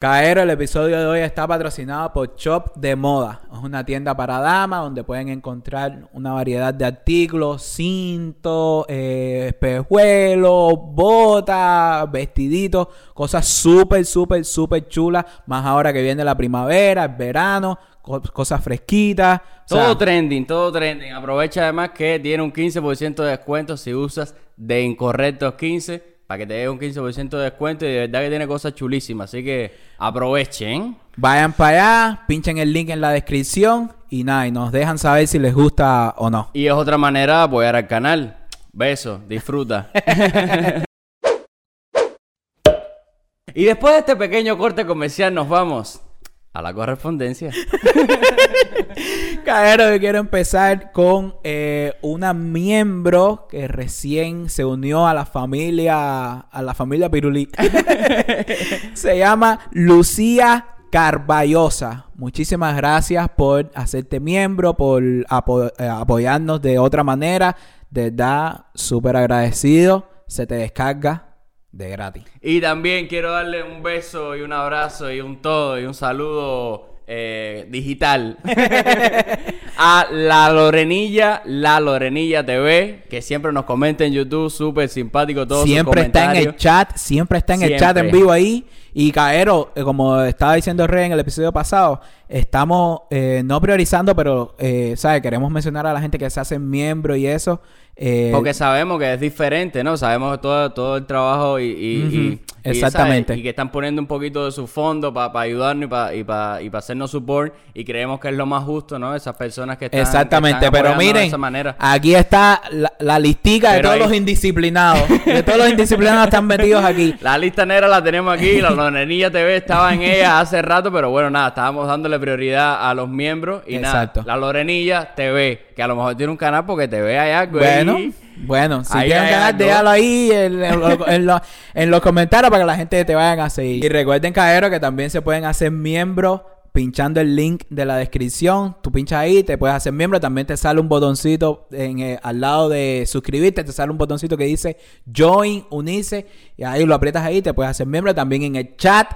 Caero, el episodio de hoy está patrocinado por Shop de Moda. Es una tienda para damas donde pueden encontrar una variedad de artículos, cintos, eh, espejuelos, botas, vestiditos, cosas súper, súper, súper chulas. Más ahora que viene la primavera, el verano, co- cosas fresquitas. O sea, Todo trending, todo trending. Aprovecha además que tiene un 15% de descuento si usas de incorrectos 15 para que te dé un 15% de descuento y de verdad que tiene cosas chulísimas. Así que aprovechen. vayan para allá, pinchen el link en la descripción y nada, y nos dejan saber si les gusta o no. Y es otra manera de apoyar al canal. Besos, disfruta. y después de este pequeño corte comercial nos vamos a la correspondencia. Caero, yo quiero empezar con eh, una miembro que recién se unió a la familia, a la familia Pirulí. se llama Lucía Carballosa. Muchísimas gracias por hacerte miembro, por apo- eh, apoyarnos de otra manera. De verdad, súper agradecido. Se te descarga de gratis. Y también quiero darle un beso y un abrazo y un todo y un saludo eh, digital a la Lorenilla, la Lorenilla TV, que siempre nos comenta en YouTube, súper simpático todo. siempre está en el chat, siempre está en el chat en vivo ahí. Y Caero, eh, como estaba diciendo Rey en el episodio pasado, estamos eh, no priorizando, pero, eh, ¿sabes? Queremos mencionar a la gente que se hacen miembro y eso. eh, Porque sabemos que es diferente, ¿no? Sabemos todo, todo el trabajo y, exactamente. que están poniendo un poquito de su fondo para ayudarnos y para y pa- y pa hacernos support. Y creemos que es lo más justo, ¿no? Esas personas que están. que Exactamente, están pero miren, De esa manera. aquí está la, la listica de todos ahí- los indisciplinados. De todos los indisciplinados están metidos aquí. La lista negra la tenemos aquí, la Lorenilla TV estaba en ella hace rato, pero bueno, nada, estábamos dándole prioridad a los miembros y Exacto. nada, la Lorenilla TV, que a lo mejor tiene un canal porque te ve allá, güey. Bueno, bueno, si Ahí ganar, algo. déjalo ahí en, en lo- en lo- en los comentarios para que la gente te vayan a seguir. Y recuerden, Caero, que también se pueden hacer miembros pinchando el link de la descripción. Tú pinchas ahí, te puedes hacer miembro. También te sale un botoncito en, eh, al lado de suscribirte. Te sale un botoncito que dice Join, unirse. Y ahí lo aprietas ahí, te puedes hacer miembro. También en el chat.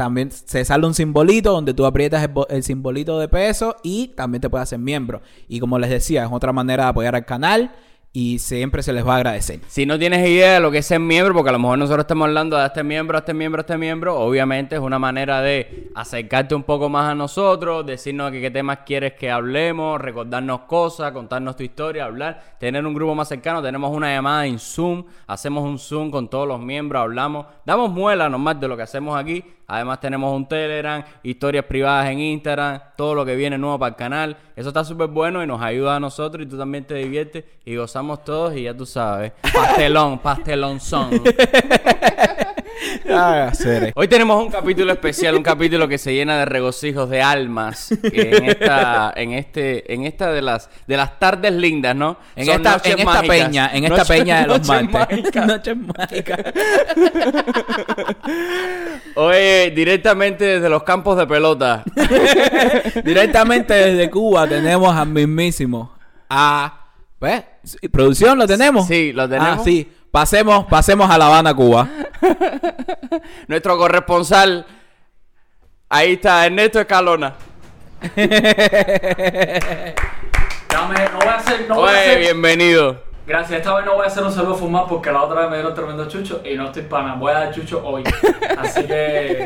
También se sale un simbolito donde tú aprietas el, bo- el simbolito de peso y también te puedes hacer miembro. Y como les decía, es otra manera de apoyar al canal y siempre se les va a agradecer. Si no tienes idea de lo que es ser miembro, porque a lo mejor nosotros estamos hablando de este miembro, este miembro, este miembro, obviamente es una manera de acercarte un poco más a nosotros, decirnos qué temas quieres que hablemos, recordarnos cosas, contarnos tu historia, hablar, tener un grupo más cercano, tenemos una llamada en Zoom, hacemos un Zoom con todos los miembros, hablamos, damos muela nomás de lo que hacemos aquí, además tenemos un Telegram, historias privadas en Instagram, todo lo que viene nuevo para el canal, eso está súper bueno y nos ayuda a nosotros y tú también te diviertes y gozamos todos y ya tú sabes, pastelón, pastelón son. Ah. Hoy tenemos un capítulo especial, un capítulo que se llena de regocijos de almas en esta, en este, en esta de las de las tardes lindas, ¿no? En Son esta, en esta peña, en esta peña de los noches martes. mágicas. Noches mágicas. Oye, directamente desde los campos de pelota. Directamente desde Cuba tenemos al mismísimo. A. ¿Ves? ¿Producción lo tenemos? Sí, lo tenemos. Ah, sí. Pasemos, pasemos a La Habana, Cuba. Nuestro corresponsal. Ahí está, Ernesto Escalona. Dame, no voy a hacer, no voy a Oye, hacer. bienvenido. Gracias, esta vez no voy a hacer un saludo fumar porque la otra vez me dieron tremendo chucho y no estoy pana. Voy a dar chucho hoy. Así que.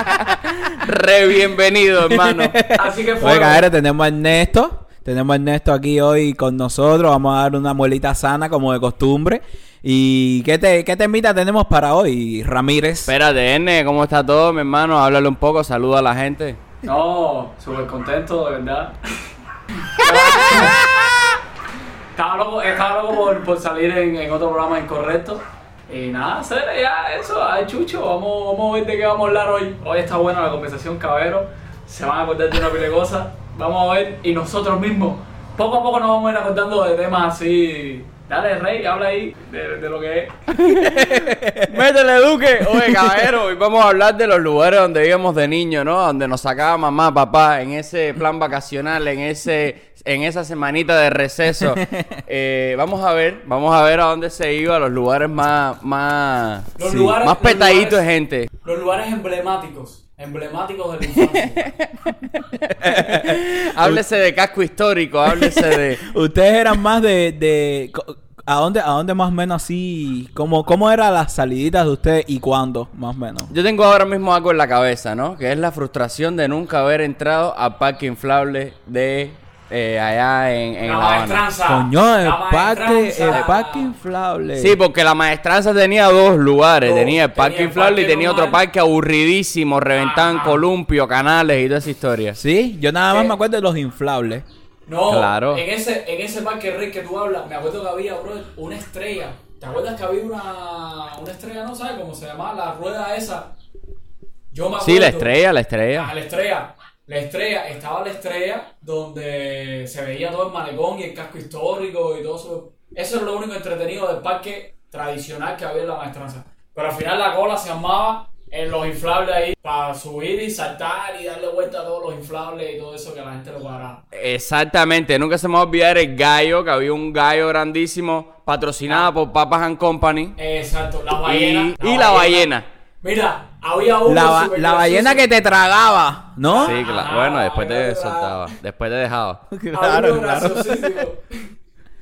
Re bienvenido, hermano. Así que fue. cabrón, tenemos a Ernesto. Tenemos a Ernesto aquí hoy con nosotros. Vamos a dar una muelita sana como de costumbre. ¿Y qué, te, qué temita tenemos para hoy, Ramírez? Espérate, Erne, ¿cómo está todo, mi hermano? Háblale un poco, saluda a la gente. No, súper contento, de verdad. estaba loco, estaba loco por, por salir en, en otro programa incorrecto. Y nada, hacer ya eso, a Chucho, vamos, vamos a ver de qué vamos a hablar hoy. Hoy está buena la conversación, cabero. Se van a acordar de una pila de cosas. Vamos a ver, y nosotros mismos, poco a poco nos vamos a ir acordando de temas así. Dale, Rey, habla ahí de, de lo que es. Métele, Duque. Oye, caballero, hoy vamos a hablar de los lugares donde vivíamos de niño, ¿no? Donde nos sacaba mamá, papá, en ese plan vacacional, en ese en esa semanita de receso. Eh, vamos a ver, vamos a ver a dónde se iba, los lugares más, más, Los sí, lugares- más petaditos de lugares- gente. Los lugares emblemáticos emblemáticos de la infancia. Háblese de casco histórico, háblese de... Ustedes eran más de, de co- ¿a dónde, a dónde más o menos así, cómo, cómo eran las saliditas de ustedes y cuándo, más o menos? Yo tengo ahora mismo algo en la cabeza, ¿no? Que es la frustración de nunca haber entrado al parque inflable de eh, allá en, en la La maestranza. Coño, el La parque, el parque inflable. Sí, porque la maestranza tenía dos lugares. Dos. Tenía el parque Tenía el inflable y tenía otro parque aburridísimo, reventaban Ajá. columpio, canales y toda esa historia. Sí, yo nada más Eh. me acuerdo de los inflables. No, Claro. en ese, en ese parque rey que tú hablas, me acuerdo que había, bro, una estrella. ¿Te acuerdas que había una, una estrella, no sabes cómo se llamaba? La rueda esa. Yo me acuerdo. Sí, la estrella, la Ah, estrella. la estrella. La estrella, estaba la estrella donde se veía todo el malecón y el casco histórico y todo eso. Eso era lo único entretenido del parque tradicional que había en la maestranza. Pero al final la cola se armaba en los inflables ahí para subir y saltar y darle vuelta a todos los inflables y todo eso que la gente le cuadraba. Exactamente, nunca se me va a olvidar el gallo, que había un gallo grandísimo patrocinado por Papas and Company. Exacto, la Y, ballena. y la ballena. Mira, había uno La, la ballena que te tragaba, ¿no? Sí, claro. Bueno, después te soltaba. Después te dejaba. Había Claro, uno claro.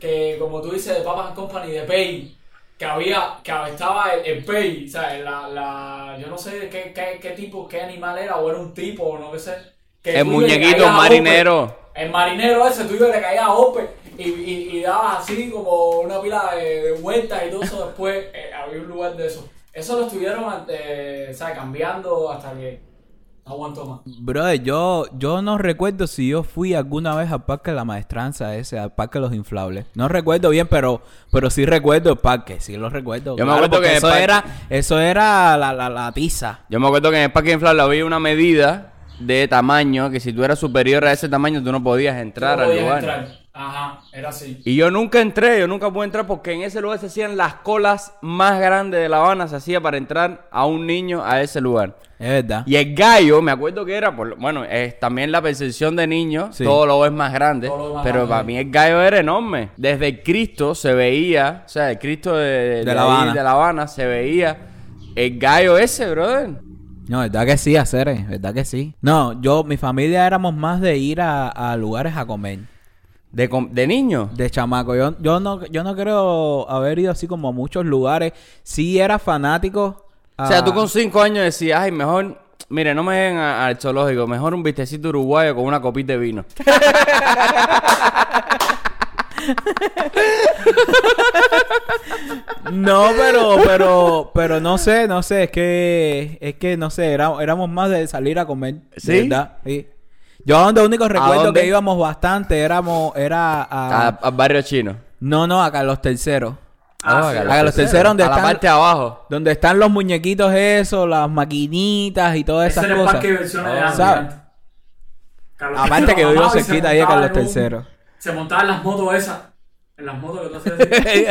Que como tú dices de Papas and Company de Pay, que había, que estaba el, el Pay, o sea, la, la, yo no sé qué, qué, qué tipo, qué animal era, o era un tipo, o no qué sé. Que El muñequito, a marinero. El marinero ese, tú ibas y le caías a Ope y, y, y dabas así como una pila de, de vueltas y todo eso. Después eh, había un lugar de eso. Eso lo estuvieron eh, o sea, cambiando hasta que no aguantó más. Brother, yo, yo no recuerdo si yo fui alguna vez al parque de la maestranza ese, al parque de los inflables. No recuerdo bien, pero, pero sí recuerdo el parque, sí lo recuerdo. Yo me acuerdo que eso parque- era, eso era la, la, la tiza. Yo me acuerdo que en el parque inflable había una medida de tamaño que si tú eras superior a ese tamaño tú no podías entrar No al podías lugar. entrar. Ajá, era así. Y yo nunca entré, yo nunca pude entrar porque en ese lugar se hacían las colas más grandes de La Habana, se hacía para entrar a un niño a ese lugar. Es verdad. Y el gallo, me acuerdo que era, por, bueno, es también la percepción de niño, Sí. todo lo es más grande, más pero grande. para mí el gallo era enorme. Desde el Cristo se veía, o sea, el Cristo de, La Habana. de La Habana se veía el gallo ese, brother. No, verdad que sí, hacer, verdad que sí. No, yo, mi familia éramos más de ir a, a lugares a comer. De, de niño. De chamaco. Yo, yo no, yo no creo haber ido así como a muchos lugares. Sí era fanático. O sea, a- tú con cinco años decías, ay, mejor, mire, no me den al zoológico, mejor un vistecito uruguayo con una copita de vino. No, pero, pero, pero no sé, no sé, es que, es que no sé, era- éramos más de salir a comer. ¿Verdad? Sí. Yo donde único recuerdo que íbamos bastante éramos, era a, A- Al barrio chino. no, no, a Carlos Tercero. Ah, sí. a A Carlos Tercero, donde a la están, parte de abajo. donde están los muñequitos esos, las maquinitas y todas Ese esas era el cosas. parque de Ah, Aparte que yo cerquita ahí montaba Carlos en un- Tercero. Se montaban las motos esas. En las motos que tú así.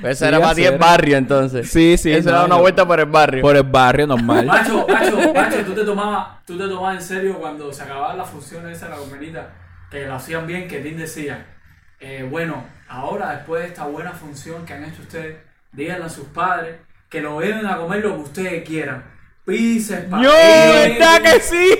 Pero eso era para ti el barrio entonces. Sí, sí, Eso no, era una no. vuelta por el barrio. Por el barrio normal. Macho, macho, macho, tú te tomabas, tú te tomabas en serio cuando se acababan las funciones esas de la convenita, que lo hacían bien, que Tim decía, eh, bueno, ahora después de esta buena función que han hecho ustedes, díganle a sus padres que lo lleven a comer lo que ustedes quieran. Pizza, ¡Yo! ¿Verdad que sí?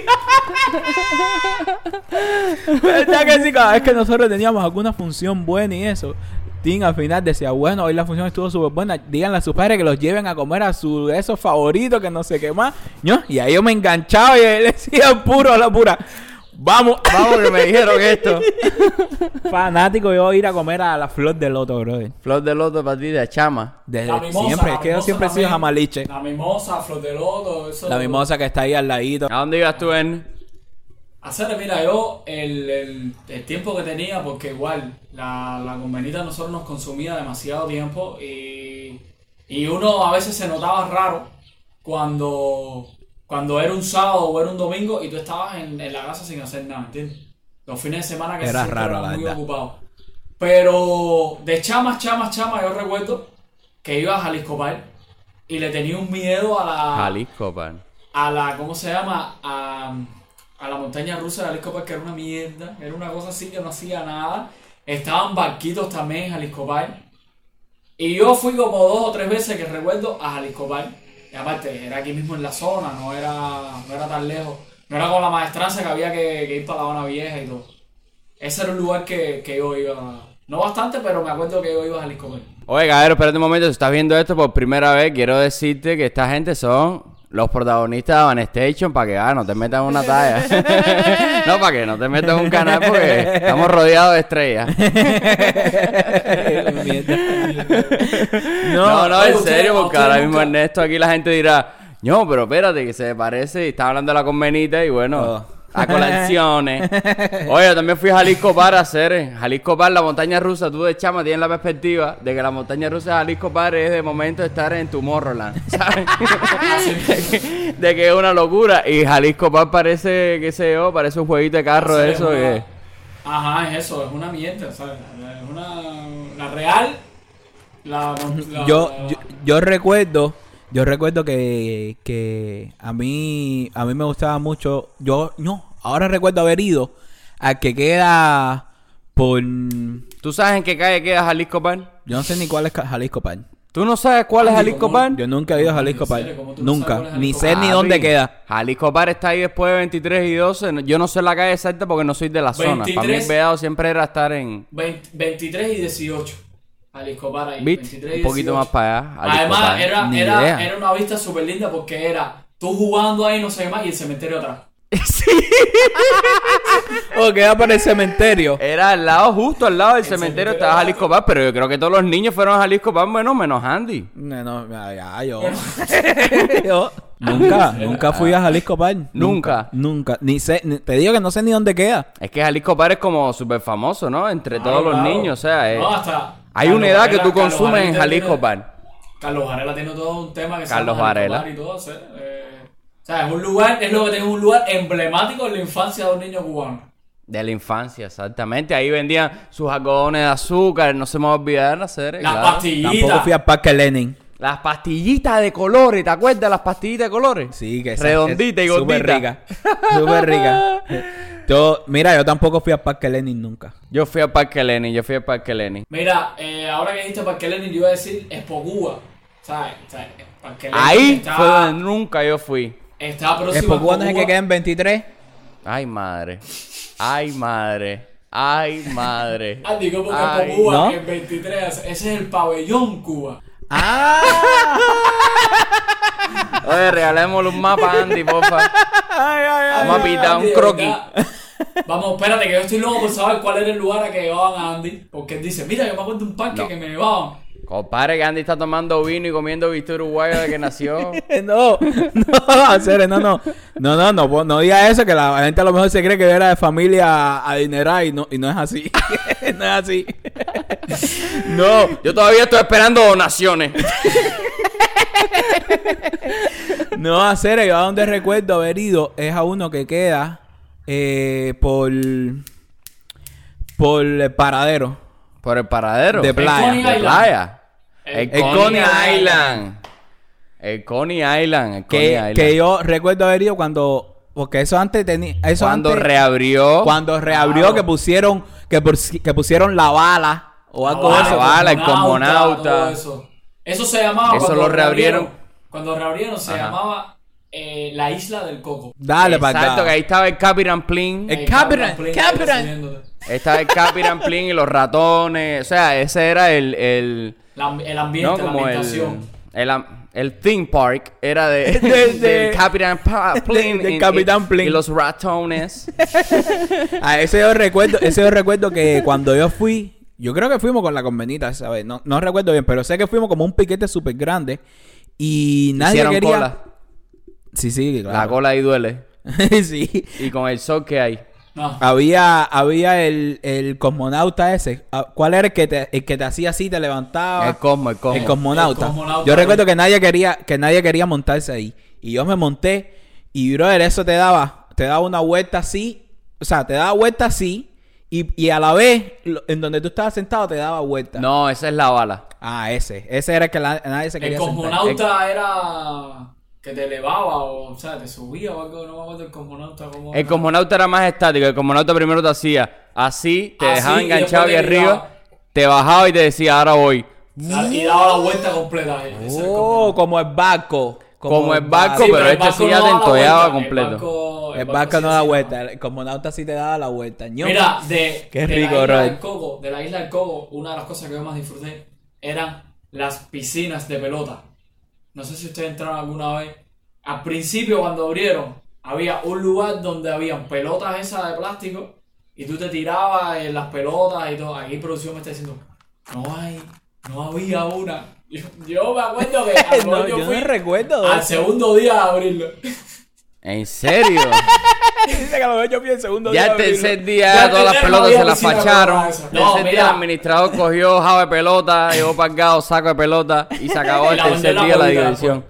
¿Verdad que sí? Cada vez que nosotros teníamos alguna función buena y eso, Tim al final decía, bueno, hoy la función estuvo súper buena, díganle a sus padres que los lleven a comer a su esos favoritos, que no sé qué más. ¿No? Y ahí yo me enganchaba y él decía puro a la pura. Vamos, Vamos, que me dijeron esto. fanático yo ir a comer a la flor de loto, brother. Flor de loto para ti de chama. Desde La mimosa, siempre, la es que yo siempre he sido jamaliche. La mimosa, flor de loto, eso. La mimosa que está ahí al ladito. ¿A dónde ibas tú, en? Hacer, mira, yo el, el, el tiempo que tenía, porque igual la, la convenita a nosotros nos consumía demasiado tiempo y, y uno a veces se notaba raro cuando, cuando era un sábado o era un domingo y tú estabas en, en la casa sin hacer nada, ¿entiendes? Los fines de semana que Era raro, la muy verdad. ocupados. Pero de chamas, chamas, chamas, yo recuerdo que iba a Jalisco Park y le tenía un miedo a la Jalisco, pan. a la, ¿cómo se llama? A, a la montaña rusa de Jalisco Park, que era una mierda, era una cosa así que no hacía nada. Estaban barquitos también en Jalisco Park. Y yo fui como dos o tres veces que recuerdo a Jalisco Park. Y aparte, era aquí mismo en la zona, no era, no era tan lejos. No era con la maestranza que había que, que ir para la Habana Vieja y todo. Ese era un lugar que, que yo iba. No bastante, pero me acuerdo que yo iba a Jalisco Mel. Oye, cabrero, espérate un momento. Si estás viendo esto por primera vez, quiero decirte que esta gente son los protagonistas de Van Station para que ah, no te metas en una talla. no, para que no te metas en un canal porque estamos rodeados de estrellas. No, no, en serio, porque ahora mismo Ernesto aquí la gente dirá, no, pero espérate, que se parece y está hablando de la convenita y bueno, Oh. a colecciones. Oye, yo también fui a Jalisco Par a hacer, eh, Jalisco Par, la montaña rusa, tú de chama tienes la perspectiva de que la montaña rusa de Jalisco Par es de momento estar en Tomorrowland, ¿sabes? de, que, es una locura y Jalisco Par parece, qué sé yo, parece un jueguito de carro Es eso una- que... Ajá, es eso, es una mierda, ¿sabes? Es una. La real. La. la- yo, la- yo, yo recuerdo, yo recuerdo que, que a mí, a mí me gustaba mucho. Yo, no, ahora recuerdo haber ido al que queda por, yo ¿Tú sabes en qué calle queda Jalisco Par? no sé ni cuál es Jalisco Pan. ¿Tú no sabes cuál es Jalisco ¿cómo? Par? Yo nunca he ido a Jalisco ¿En Pan. Nunca, ni sé Pan? ni dónde queda. Jalisco Par está ahí después de 23 y 12. No- Yo no sé la calle exacta porque no soy de la zona. Para mí el 23. vedado siempre era estar en... 20 23 y 18. Jalisco para ahí. ¿Viste? 23 y Un poquito 18. más para allá. Jalisco Además, era, Ni era, idea. era una vista súper linda porque era tú jugando ahí, no sé qué más, y el cementerio atrás. O queda por el cementerio. Era al lado, justo al lado del cementerio cementerio estaba Jalisco Par. Pero yo creo que todos los niños fueron a Jalisco Par, bueno, menos Andy. No, no, ya, ya, yo. Yo nunca, nunca fui a Jalisco Pan. Nunca. Nunca. Ni sé, ni- te digo que no sé ni dónde queda. Es que Jalisco Par es como súper famoso, ¿no? Entre todos los Claro, niños, o sea... eh, No, hasta hay Carlos una edad que tú consumes en Jalisco tiene- Par. Carlos Varela tiene todo un tema que se Carlos llama Varela. Bar y todo, eh, o sea, es un lugar, es lo que tiene un lugar emblemático en la infancia de un niño cubano. De la infancia, exactamente. Ahí vendían sus algodones de azúcar, no se me va a olvidar hacer. Las claro. pastillitas. Tampoco fui al Parque Lenin. Las pastillitas de colores, ¿te acuerdas de las pastillitas de colores? Sí, que esa- Redondita y es Súper gordita. rica. Súper rica. Yo, mira, yo tampoco fui al Parque Lenin nunca. Yo fui al Parque Lenin, yo fui al Parque Lenin. Mira, eh, ahora que dijiste Parque Lenin, yo iba a decir Expo Cuba. ¿Sabes? Parque Lenin Ahí está, fue donde nunca yo fui. está próximo Expo a Cuba no es el que queda en 23. Ay, madre. Ay, madre. Ay, madre. Andy, ¿cómo que Ay, Expo Cuba ¿no? en 23? Ese es el pabellón Cuba. ¡Ah! Oye, regalémosle un mapa a Andy, porfa. Vamos a pitar Andy, un de croquis. verdad. Vamos, espérate, que yo estoy loco por saber cuál era el lugar a que llevaban a Andy. Porque él dice, mira, yo me acuerdo de un parque No. que me llevaban. Compadre, que Andy está tomando vino y comiendo viste uruguayo de que nació. no, no, hacer, no, no. No, no, no, no diga eso, que la gente a lo mejor se cree que yo era de familia adinerada y no, y no es así. no es así. no, Yo todavía estoy esperando donaciones. no, hacer, yo a donde recuerdo haber ido es a uno que queda eh, por, por el paradero. Por el paradero. De playa. De playa. El, El Coney Coney Island. El Coney Island. El Coney Que, Island. que yo recuerdo haber ido cuando. Porque eso antes tenía. Eso Cuando antes, reabrió. Cuando reabrió Claro. que pusieron. Que, pus- que pusieron la bala. O algo de eso. bala, el cosmonauta. todo eso. Eso se llamaba. Eso lo reabrieron. Cuando reabrieron se Ajá. llamaba eh, la isla del coco. Dale para Exacto, que acá. ahí estaba el Capitan Plin. El Capitán, Capitán. Estaba el Capitan Plin y los ratones. O sea, ese era el. el La- el ambiente, no, la como el. ambientación. El, am- el theme park era de, De- de- del Capitan Pa- Plin. del y- Capitán Plin. Y los ratones. A ese yo recuerdo, ese yo recuerdo que cuando yo fui, yo creo que fuimos con la convenita, ¿sabes? No, no recuerdo bien, pero sé que fuimos como un piquete súper grande y nadie Hicieron quería. cola. Sí, sí, La cola ahí duele. sí. Y con el sol que hay. No. Había, había el, el cosmonauta ese. Ah, ¿Cuál era el que te, el que te hacía así, te levantaba? El cosmo, el cosmo. El cosmonauta. El cosmonauta. Yo recuerdo que nadie quería, que nadie quería montarse ahí. Y yo me monté. Y brother, eso te daba, te daba una vuelta así. O sea, te daba vuelta así. Y, y a la vez, en donde tú estabas sentado, te daba vuelta. No, esa es la bala. Ah, ese. Ese era el que la- nadie se El quería sentar. cosmonauta era que te elevaba o, o sea, te subía o algo. No me acuerdo el cosmonauta. Cómo El era. cosmonauta era más estático. El cosmonauta primero te hacía así, te Así, dejaba enganchado aquí arriba, te bajaba y te decía, ahora voy. Y daba la vuelta completa. El Oh, como el barco. Como el barco, Sí, pero el este sí no ya te entollaba completo. El barco, El barco sí no da vuelta. El cosmonauta sí te daba la vuelta. Ño. Mira, de, Qué de rico, la isla Coco, de la isla del Coco, una de las cosas que yo más disfruté eran las piscinas de pelota. No sé si ustedes entraron alguna vez. Al principio, cuando abrieron, había un lugar donde habían pelotas esas de plástico y tú te tirabas en las pelotas y todo. Aquí producción me está diciendo, no hay, no había una. Yo, yo me acuerdo que No, yo no recuerdo al segundo día de abrirlo. ¿En serio? Dice que a lo mejor yo fui el segundo ya día el de abrirlo. tercer día Ya el todas las pelotas se las facharon. El No, tercer día el administrador cogió java de pelota, llevó pagado saco de pelota y se acabó Y el tercer día la diversión.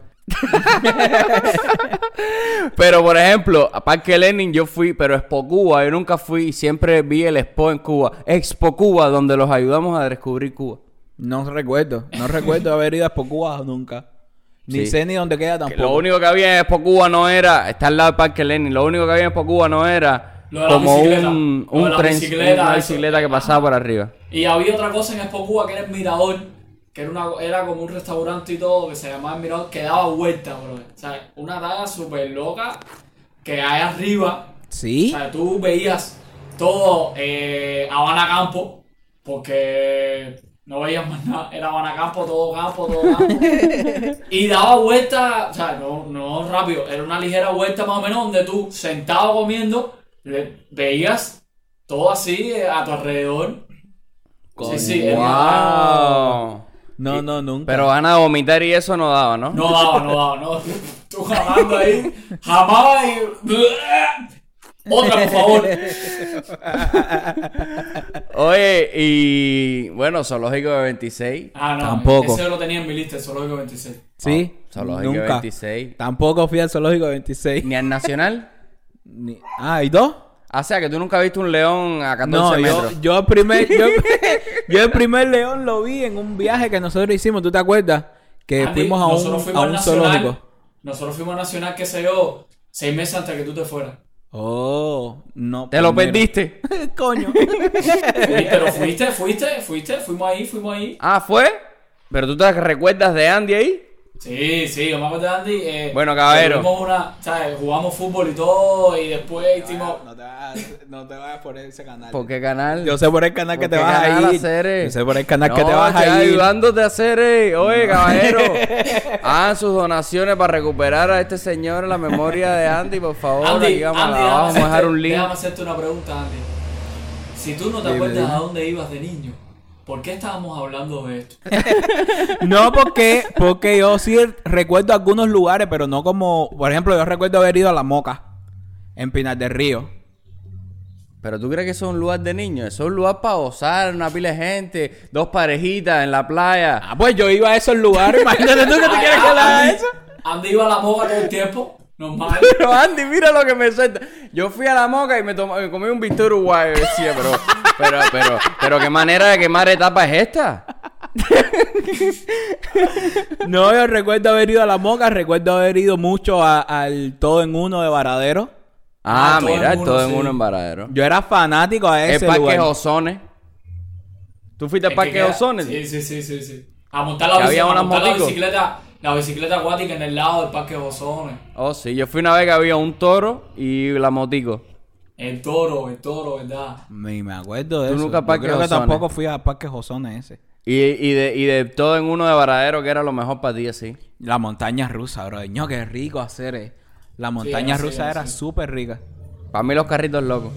pero por ejemplo, a Parque Lenin yo fui, pero Expo Cuba yo nunca fui y siempre vi el Expo en Cuba. Expo Cuba, donde los ayudamos a descubrir Cuba. No recuerdo. No recuerdo haber ido a Expo Cuba nunca. Ni Sí. sé ni dónde queda Que tampoco. lo único que había en Expo Cuba no era, está al lado del Parque Lenin, lo único que había en Expo Cuba no era Lo de la como bicicleta. un, Lo de un la tren, bicicleta, una eso. bicicleta que pasaba por arriba. Y había otra cosa en Expo Cuba que era el Mirador, que era, una, era como un restaurante y todo, que se llamaba el Mirador, que daba vuelta, bro. O sea, una talla súper loca que hay arriba. O ¿Sí? sea, tú veías todo eh, Habana Campo, porque no veías más nada. Era Habana Campo, todo campo, todo campo. y daba vuelta, o sea, no, no rápido, era una ligera vuelta más o menos donde tú, sentado comiendo, le- veías todo así eh, a tu alrededor. Sí, sí, era- Wow. No, no, nunca. Pero van a vomitar y eso no daba, ¿no? No daba, no daba, no. Tú jamando ahí, jamaba y. Otra, por favor. Oye, y bueno, Zoológico de 26. Ah, no. Tampoco. Ese lo tenía en mi lista, el zoológico 26. ¿Sí? Zoológico de nunca. 26. Tampoco fui al zoológico de 26. Ni al Nacional. Ni- Ah, ¿y dos? O sea, que tú nunca viste un león a 14 No, yo, metros. yo el primer, yo, yo el primer león lo vi en un viaje que nosotros hicimos, ¿tú te acuerdas? Que Andy, fuimos a un, nosotros fuimos a al un Nacional, zoológico. Nosotros fuimos al Nacional, qué sé yo, seis meses antes de que tú te fueras. Oh, no. Te lo mira. perdiste. Coño. Sí, pero fuiste, fuiste, fuiste, fuimos ahí, fuimos ahí. Ah, ¿fue? ¿Pero tú te recuerdas de Andy ahí? Sí, sí, yo me acuerdo de Andy. eh, Bueno, caballero. tuvimos Una, ¿sabes? Jugamos fútbol y todo, y después hicimos. No te vayas, no te vayas por ese canal. ¿Por qué canal? Yo sé por el canal que ¿Por te vas a ir. hacer? Yo sé por el canal que No, te vas a ir. ayudándote a hacer, eh. Oye, caballero. Hagan sus donaciones para recuperar a este señor en la memoria de Andy, por favor. Andy, Aquí vamos, Andy, abajo, déjame vamos a dejar hacerte- un link. Déjame hacerte una pregunta, Andy. Si tú no te Dime, acuerdas dime. a dónde ibas de niño, ¿por qué estábamos hablando de esto? No, porque, porque yo sí recuerdo algunos lugares, pero no como. Por ejemplo, yo recuerdo haber ido a La Moca, en Pinar del Río. Pero tú crees que eso es un lugar de niños? Eso es un lugar para gozar, una pila de gente, dos parejitas en la playa. Ah, pues yo iba a esos lugares. Imagínate tú que te quieres haga Andy, eso. Andy iba a la moca todo el tiempo, normal. Pero Andy, mira lo que me suelta. Yo fui a la moca y me, tomé- me comí un bistec uruguayo. Decía, pero, pero, pero, pero, ¿qué manera de quemar etapa es esta? No, yo recuerdo haber ido a La Moca, recuerdo haber ido mucho a- al Todo en Uno de Varadero. Ah, Ah, todo mira, en uno, todo en sí. uno en Varadero. Yo era fanático a El ese Parque lugar. Ozones. ¿Tú fuiste al Parque queda- Ozones? Sí, sí, sí, sí, sí. A montar la, Que bici- había a unas montar la moticos. bicicleta, la bicicleta acuática en el lado del Parque Bozones. Oh, sí. Yo fui una vez que había un toro y la motico. El toro, el toro, ¿verdad? Ni me acuerdo de Tú eso. nunca Yo Parque creo que tampoco fui a Parque Josones ese. Y, y, de, y de todo en uno de Varadero, que era lo mejor para ti, así. La montaña rusa, bro. Ño, qué rico hacer. eh. La montaña rusa era así. súper rica. Para mí los carritos locos.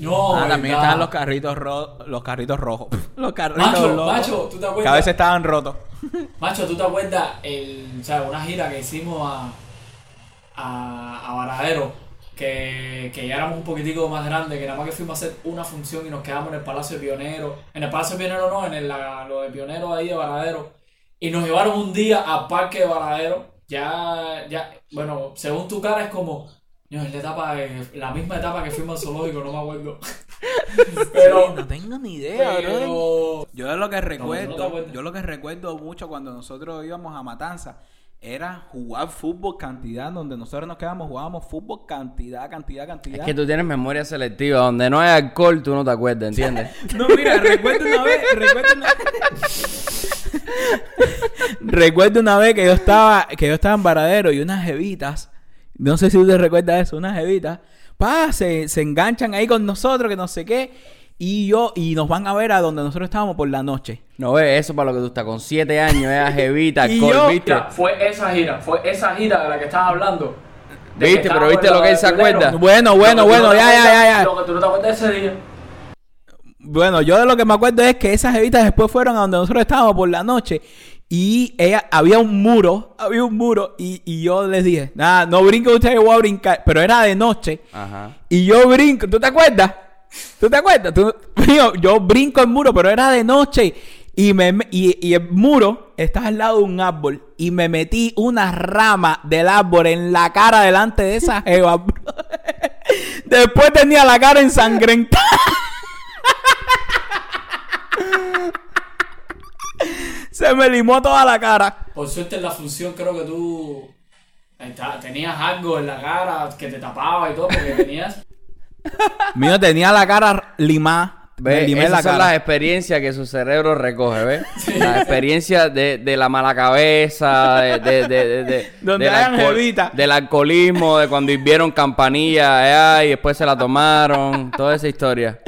No, ah, también ¿verdad? estaban los carritos ro- los carritos rojos. los carritos Macho, locos. macho, ¿tú te que a acuerdas? veces estaban rotos. Macho, ¿tú te acuerdas el, o sea, una gira que hicimos a, a, a Varadero? Que, que ya éramos un poquitico más grandes, que nada más que fuimos a hacer una función y nos quedamos en el Palacio de Pionero. En el Palacio de Pionero no, en el, la- lo de Pionero ahí de Varadero. Y nos llevaron un día al Parque de Varadero. Ya, ya, bueno, según tu cara es como, no, es la etapa, la misma etapa que fuimos al zoológico, no me acuerdo. Pero, no tengo ni idea, bro. pero, Yo de lo que no recuerdo, yo lo que recuerdo mucho cuando nosotros íbamos a Matanza era jugar fútbol cantidad, donde nosotros nos quedamos, jugábamos fútbol cantidad, cantidad, cantidad. Es que tú tienes memoria selectiva. Donde no hay alcohol, tú no te acuerdas, ¿entiendes? No, mira, recuerdo una vez, recuerdo una Recuerdo una vez que yo estaba, que yo estaba en Varadero y unas jevitas, no sé si usted recuerda eso, unas jevitas, pa, se, se enganchan ahí con nosotros, que no sé qué, y yo, y nos van a ver a donde nosotros estábamos por la noche. No ves eso para lo que tú estás con siete años, era jevita, Y fue esa gira, fue esa gira de la que estás hablando. ¿Viste? Pero ¿viste lo que él se acuerda? Bueno, bueno, bueno, no ya, ya, acuerdas- ya, ya. Lo que tú no te acuerdas de ese día. Bueno, yo de lo que me acuerdo es que esas jevitas después fueron a donde nosotros estábamos por la noche. Y ella, había un muro, había un muro, y, y yo les dije, nada, no brinquen ustedes, voy a brincar. Pero era de noche. Ajá. Y yo brinco, ¿tú te acuerdas? ¿Tú te acuerdas? Tú- mío, yo brinco el muro, pero era de noche. Y, me, y, y el muro estaba al lado de un árbol. Y me metí una rama del árbol en la cara delante de esa jeva. Después tenía la cara ensangrentada. Se me limó toda la cara. Por suerte en la función creo que tú tenías algo en la cara que te tapaba y todo, porque tenías... Mío tenía la cara limada. Limé Esas la son cara. las experiencias que su cerebro recoge, ¿ves? Las experiencias de, de la mala cabeza, de, de, de, de- de- Donde del, alcohol- alcoholismo, de cuando hirvieron campanilla eh, y después se la tomaron, toda esa historia.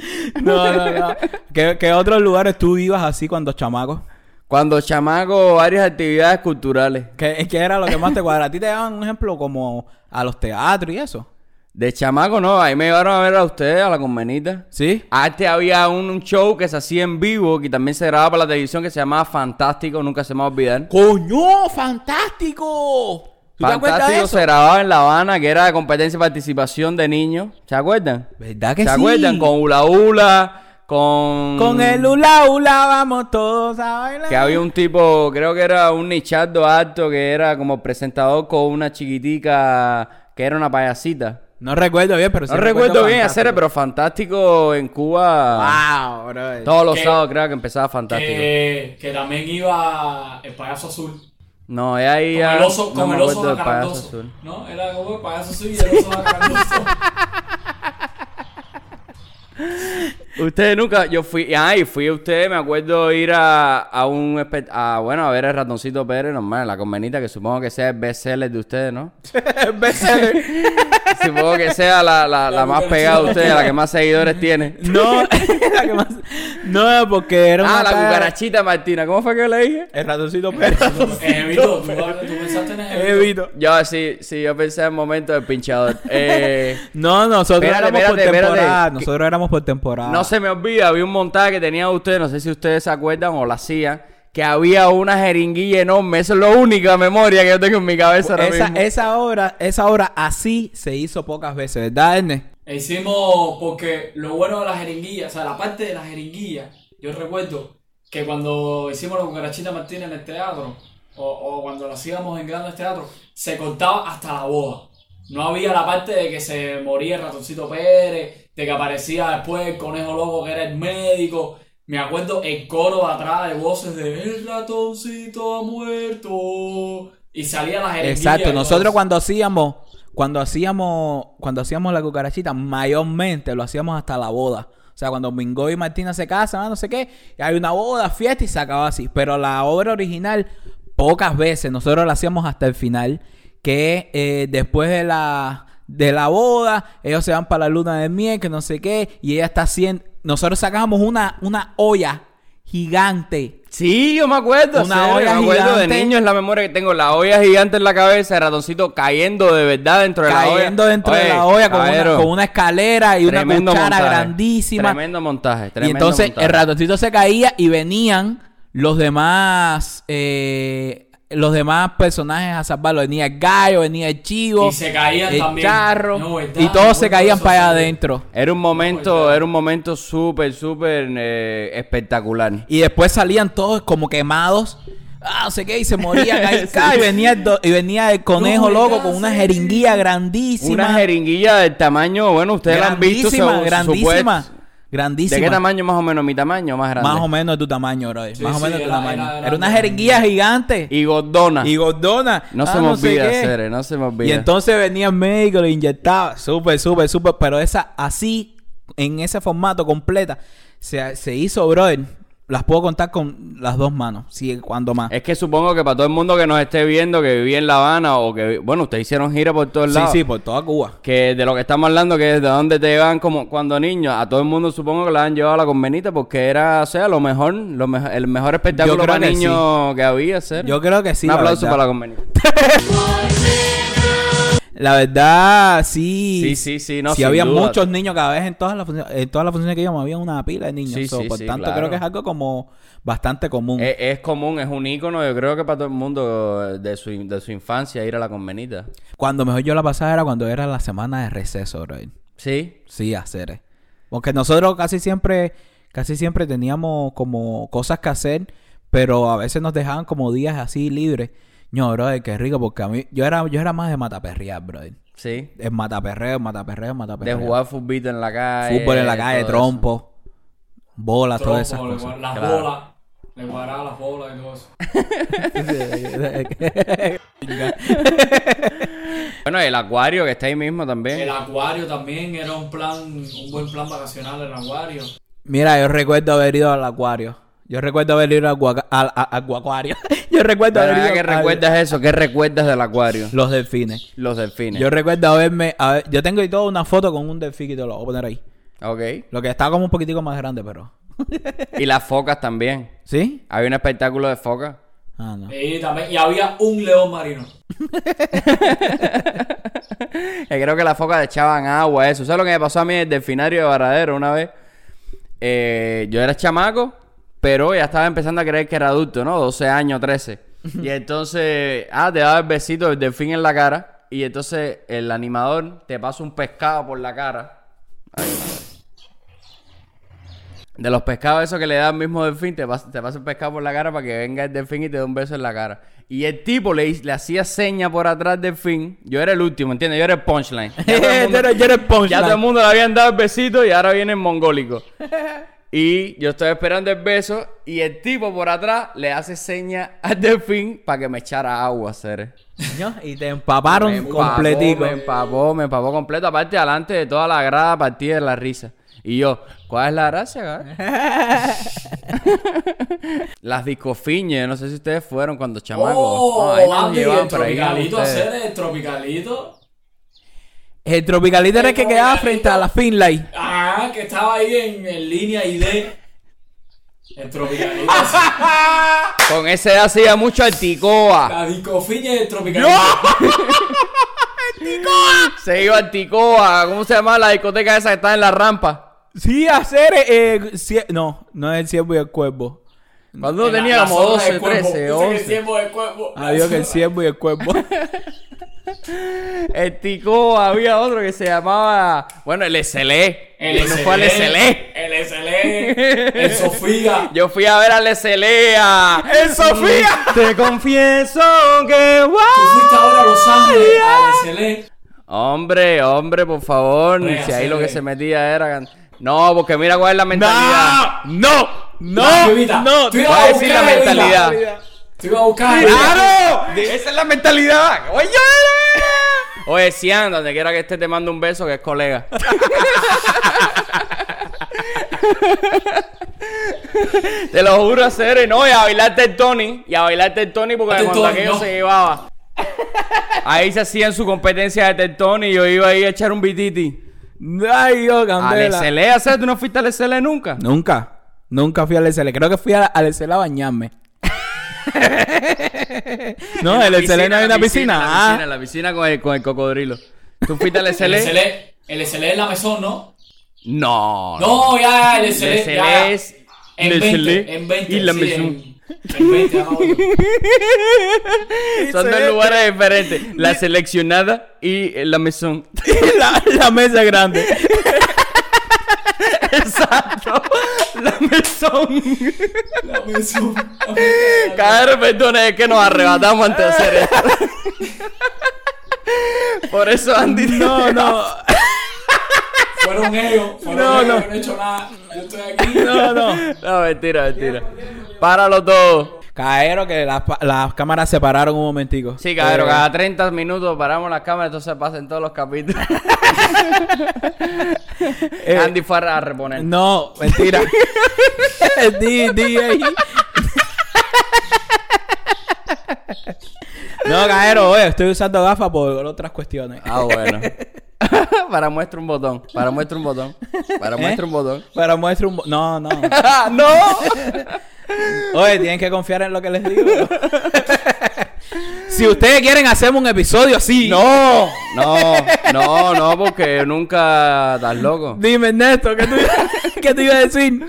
No, no, no. ¿Qué, qué otros lugares tú ibas así cuando chamaco? Cuando chamaco, varias actividades culturales. ¿Qué, qué era lo que más te cuadra? ¿A ti te daban un ejemplo como a los teatros y eso? De chamaco, no, ahí me llevaron a ver a ustedes, a la convenita. ¿Sí? Antes había un, un show que se hacía en vivo, que también se grababa para la televisión, que se llamaba Fantástico, nunca se me va a olvidar. ¡Coño! ¡Fantástico! ¿Tú te acuerdas de Fantástico eso? se grababa en La Habana, que era de competencia y participación de niños. ¿Se acuerdan? ¿Verdad que ¿Se sí? acuerdan? Con Ula Ula, con... Con el hula hula vamos todos a bailar. Que había un tipo, creo que era un nichardo alto, que era como presentador con una chiquitica, que era una payasita. No recuerdo bien, pero sí No recuerdo bien Fantástico. hacer, pero Fantástico en Cuba... ¡Wow, bro! Todos los Que- sábados creo que empezaba Fantástico. Que, que también iba el payaso azul. No, ya ahí Con ya... el oso, no con me el oso del payaso azul. ¿No? Era como el payaso azul y el oso jacarandoso. Ustedes nunca, yo fui, ay, fui a ustedes, me acuerdo ir a, a un, a, bueno, a ver el ratoncito Pérez, normal, en la convenita, que supongo que sea el bestseller de ustedes, ¿no? supongo que sea la, la, la más pegada de ustedes, la que más seguidores tiene. no, la que más... no, porque era una Ah, la cara- cucarachita Martina, ¿cómo fue que le dije? El ratoncito Pérez. Evito, ¿tú, tú pensaste en Evito. Evito. Yo sí, sí, yo pensé en el momento del pinchador. Eh, No, nosotros Espérate, éramos por espérate, espérate. temporada. Nosotros éramos por temporada. No se me olvida, había un montaje que tenía ustedes, no sé si ustedes se acuerdan o lo hacían, que había una jeringuilla enorme. Eso es la única memoria que yo tengo en mi cabeza ahora esa, mismo. esa obra, esa obra así se hizo pocas veces, ¿verdad, Ernest? E hicimos porque lo bueno de la jeringuilla, o sea, la parte de la jeringuilla, yo recuerdo que cuando hicimos la cucarachita Martínez en el teatro, o, o cuando lo hacíamos en grandes teatros, se cortaba hasta la boda. No había la parte de que se moría el ratoncito Pérez, de que aparecía después el conejo loco que era el médico. Me acuerdo el coro de atrás de voces de El ratoncito ha muerto. Y salía la jeringuilla. Exacto. Nosotros cuando hacíamos, cuando hacíamos, cuando hacíamos la cucarachita, mayormente lo hacíamos hasta la boda. O sea, cuando Mingo y Martina se casan, ah, no sé qué, y hay una boda, fiesta y se acaba así. Pero la obra original, pocas veces, nosotros la hacíamos hasta el final, que eh, después de la, de la boda, ellos se van para la luna de miel, que no sé qué, y ella está haciendo, nosotros sacábamos una, una olla gigante. Sí, yo me acuerdo. Una olla me acuerdo de gigante. niño, es la memoria que tengo. La olla gigante en la cabeza, el ratoncito cayendo de verdad dentro de la olla. cayendo dentro de la olla con una, con una escalera y una cuchara montaje, grandísima. Tremendo montaje, y entonces montaje. el ratoncito se caía y venían los demás eh, los demás personajes a salvarlo. Venía el gallo, venía el chivo, Y se caían el también. charro No, ¿verdad? y todos se caían para allá adentro. Era un momento, era un momento súper, súper eh, espectacular. Y después salían todos como quemados. Ah, no sé qué, y se morían ahí. Sí. y, venía el do- y venía el conejo No, loco con una jeringuilla grandísima. Una jeringuilla del tamaño, bueno, ustedes la han visto. grandísima, grandísima. Grandísima. ¿De qué tamaño más o menos? ¿Mi tamaño más grande? Más o menos de tu tamaño, bro. Sí, Más o menos de tu era- tamaño. era una jeringuilla gigante. Y gordona. Y gordona. No Ah, se me sé olvida. Cere, no se me olvida. Y entonces venía el médico, le inyectaba. Súper, súper, súper. Pero esa, así, en ese formato completa, se, se hizo, brother. Las puedo contar con las dos manos, si cuando más. Es que supongo que para todo el mundo que nos esté viendo, que vivía en La Habana o que, bueno, ustedes hicieron gira por todos sí, lados. sí, por toda Cuba. Que de lo que estamos hablando, que es de dónde te llevan como cuando niños, a todo el mundo supongo que la han llevado a la convenita porque era, o sea, lo mejor, lo mejo- el mejor espectáculo para que niños que había, hacer. Yo creo que sí. Un la aplauso verdad. para la convenita. La verdad, sí. Sí, sí, sí, no, Sí, había duda. muchos niños cada vez en todas las funciones, en todas las funciones que íbamos había una pila de niños. Sí, So, sí, por tanto, claro. creo que es algo como bastante común. es, es común, es un ícono, yo creo que para todo el mundo de su, de su infancia ir a la convenita. Cuando mejor yo la pasaba era cuando era la semana de receso, bro. Sí, Sí, hacer. Porque nosotros casi siempre, casi siempre teníamos como cosas que hacer, pero a veces nos dejaban como días así libres. No, bro, qué rico, porque a mí, yo era, yo era más de mataperrear, bro. sí. Es mataperreo, mataperreo, De mataperreo. jugar fútbol en la calle. Fútbol en la calle, trompo, bolas, Trompo, todas esas le cosas. Las Claro. bolas. Le cuadraba las bolas y todo eso. Bueno, el acuario que está ahí mismo también. El acuario también era un plan, un buen plan vacacional el acuario. Mira, yo recuerdo haber ido al acuario. Yo recuerdo haber ido al, acuario. yo recuerdo haber ido al- recuerdas eso, ¿qué recuerdas del acuario? los delfines. Los delfines. Yo recuerdo haberme... haber- yo tengo y todo una foto con un delfín y te lo voy a poner ahí. Ok. Lo que está como un poquitico más grande, pero... Y las focas también. ¿Sí? Había un espectáculo de focas. Ah, no. Y, también, y había un león marino. Creo que las focas le echaban agua, eso. ¿Sabes lo que me pasó a mí en el delfinario de Varadero una vez? Eh, yo era chamaco, pero ya estaba empezando a creer que era adulto, ¿no? 12 años, 13. Y entonces, ah, te daba el besito del delfín en la cara. Y entonces el animador te pasa un pescado por la cara. De los pescados esos que le da el mismo delfín, te pasa, te pasa un pescado por la cara para que venga el delfín y te dé un beso en la cara. Y el tipo le, le hacía seña por atrás del delfín. Yo era el último, ¿entiendes? Yo era el punchline. Ya todo el mundo- Yo era- yo era el punchline. ya todo el mundo le habían dado el besito y ahora viene el mongólico. Y yo estoy esperando el beso y el tipo por atrás le hace seña al delfín para que me echara agua, Cere. Coño, Y te empaparon Me empapó, completico. Me empapó, me empapó completo. Aparte, delante de toda la grada partida de la risa. Y yo, ¿cuál es la gracia? Las discofiñas, no sé si ustedes fueron cuando chamacos. ¡Oh! Ah, ahí nos Andy, llevaban el por ahí tropicalito hacer el tropicalito. El tropicalito era el que quedaba frente a la Finlay. Ah, que estaba ahí en, en línea ID. El tropicalito. Con ese hacía mucho alticoa. la discofiña del tropicalito. Se iba a Alticoa. ¿Cómo se llama la discoteca esa que está en la rampa? Sí, hacer... Eh, cie- no, no es el ciervo y el cuervo. Cuando En la- tenía la como zona 12, del cuerpo. 13, Dice que el 11. tiempo del cuerpo. Adiós que el ciervo y el cuervo. El Tico, había otro que se llamaba. Bueno, el SLE. El Eso fue al SLE. El SLE. El Sofía. Yo fui a ver al SLE. a- ¡El Sofía! Te confieso que. Tú fuiste ahora a Los Ángeles al SLE. Hombre, hombre, por favor. Oye, si ahí lo que SLE. se metía era. No, porque mira cuál es la mentalidad. ¡No! ¡No! La bebida. ¡No! Tú ibas Voy a decir la mentalidad. Tú ibas a buscar. ¡Claro! Esa es la mentalidad. Oye, Oye, Cian, donde quiera que esté, te mando un beso, que es colega. te lo juro, hacer no, y a bailarte el Tony. Y a bailarte el Tony porque cuando Tony, aquello no. se llevaba. Ahí se hacían su competencia de Tony y yo iba ahí a echar un bititi. ¡Ay, Dios, Al candela! SL, hacer, ¿tú no fuiste al SL nunca? Nunca. Nunca fui al SL. Creo que fui a- al SL a bañarme. no, el SL no hay una piscina. La Ah. piscina, la piscina con el, con el cocodrilo. ¿Tú fuiste al El SL? SLE. El SLE es la mesón, ¿no? No. No, ya, ya, el El SLE. SL ya. es En el 20. SLE En 20. y la sí, mesón. En, en 20, vamos. Son dos lugares diferentes. La seleccionada y la mesón. la, la mesa grande. Exacto. La mesón. La mesón. Cada perdón es que nos arrebatamos antes de hacer esto. Por eso Andy. No, no. Fueron ellos. Fueron No, ellos. no. No he hecho nada. Yo estoy aquí. No, no. No, mentira, mentira. Páralo todo. Caero que las, las cámaras se pararon un momentico. Sí, cabrón, Eh, cada 30 minutos paramos las cámaras, entonces pasan todos los capítulos. Eh, Andy Farra a reponer. No, mentira. ahí. no, cajero, oye, estoy usando gafas por otras cuestiones. Ah, bueno. para muestra un botón. Para muestra un botón. Para ¿Eh? muestra un botón. Pero muestro un... bo- No, no. ¡No! Oye, tienen que confiar en lo que les digo. si ustedes quieren, hacemos un episodio así. No, no, no, no, porque nunca estás loco. Dime, Ernesto, ¿qué tú, ¿qué te iba a decir?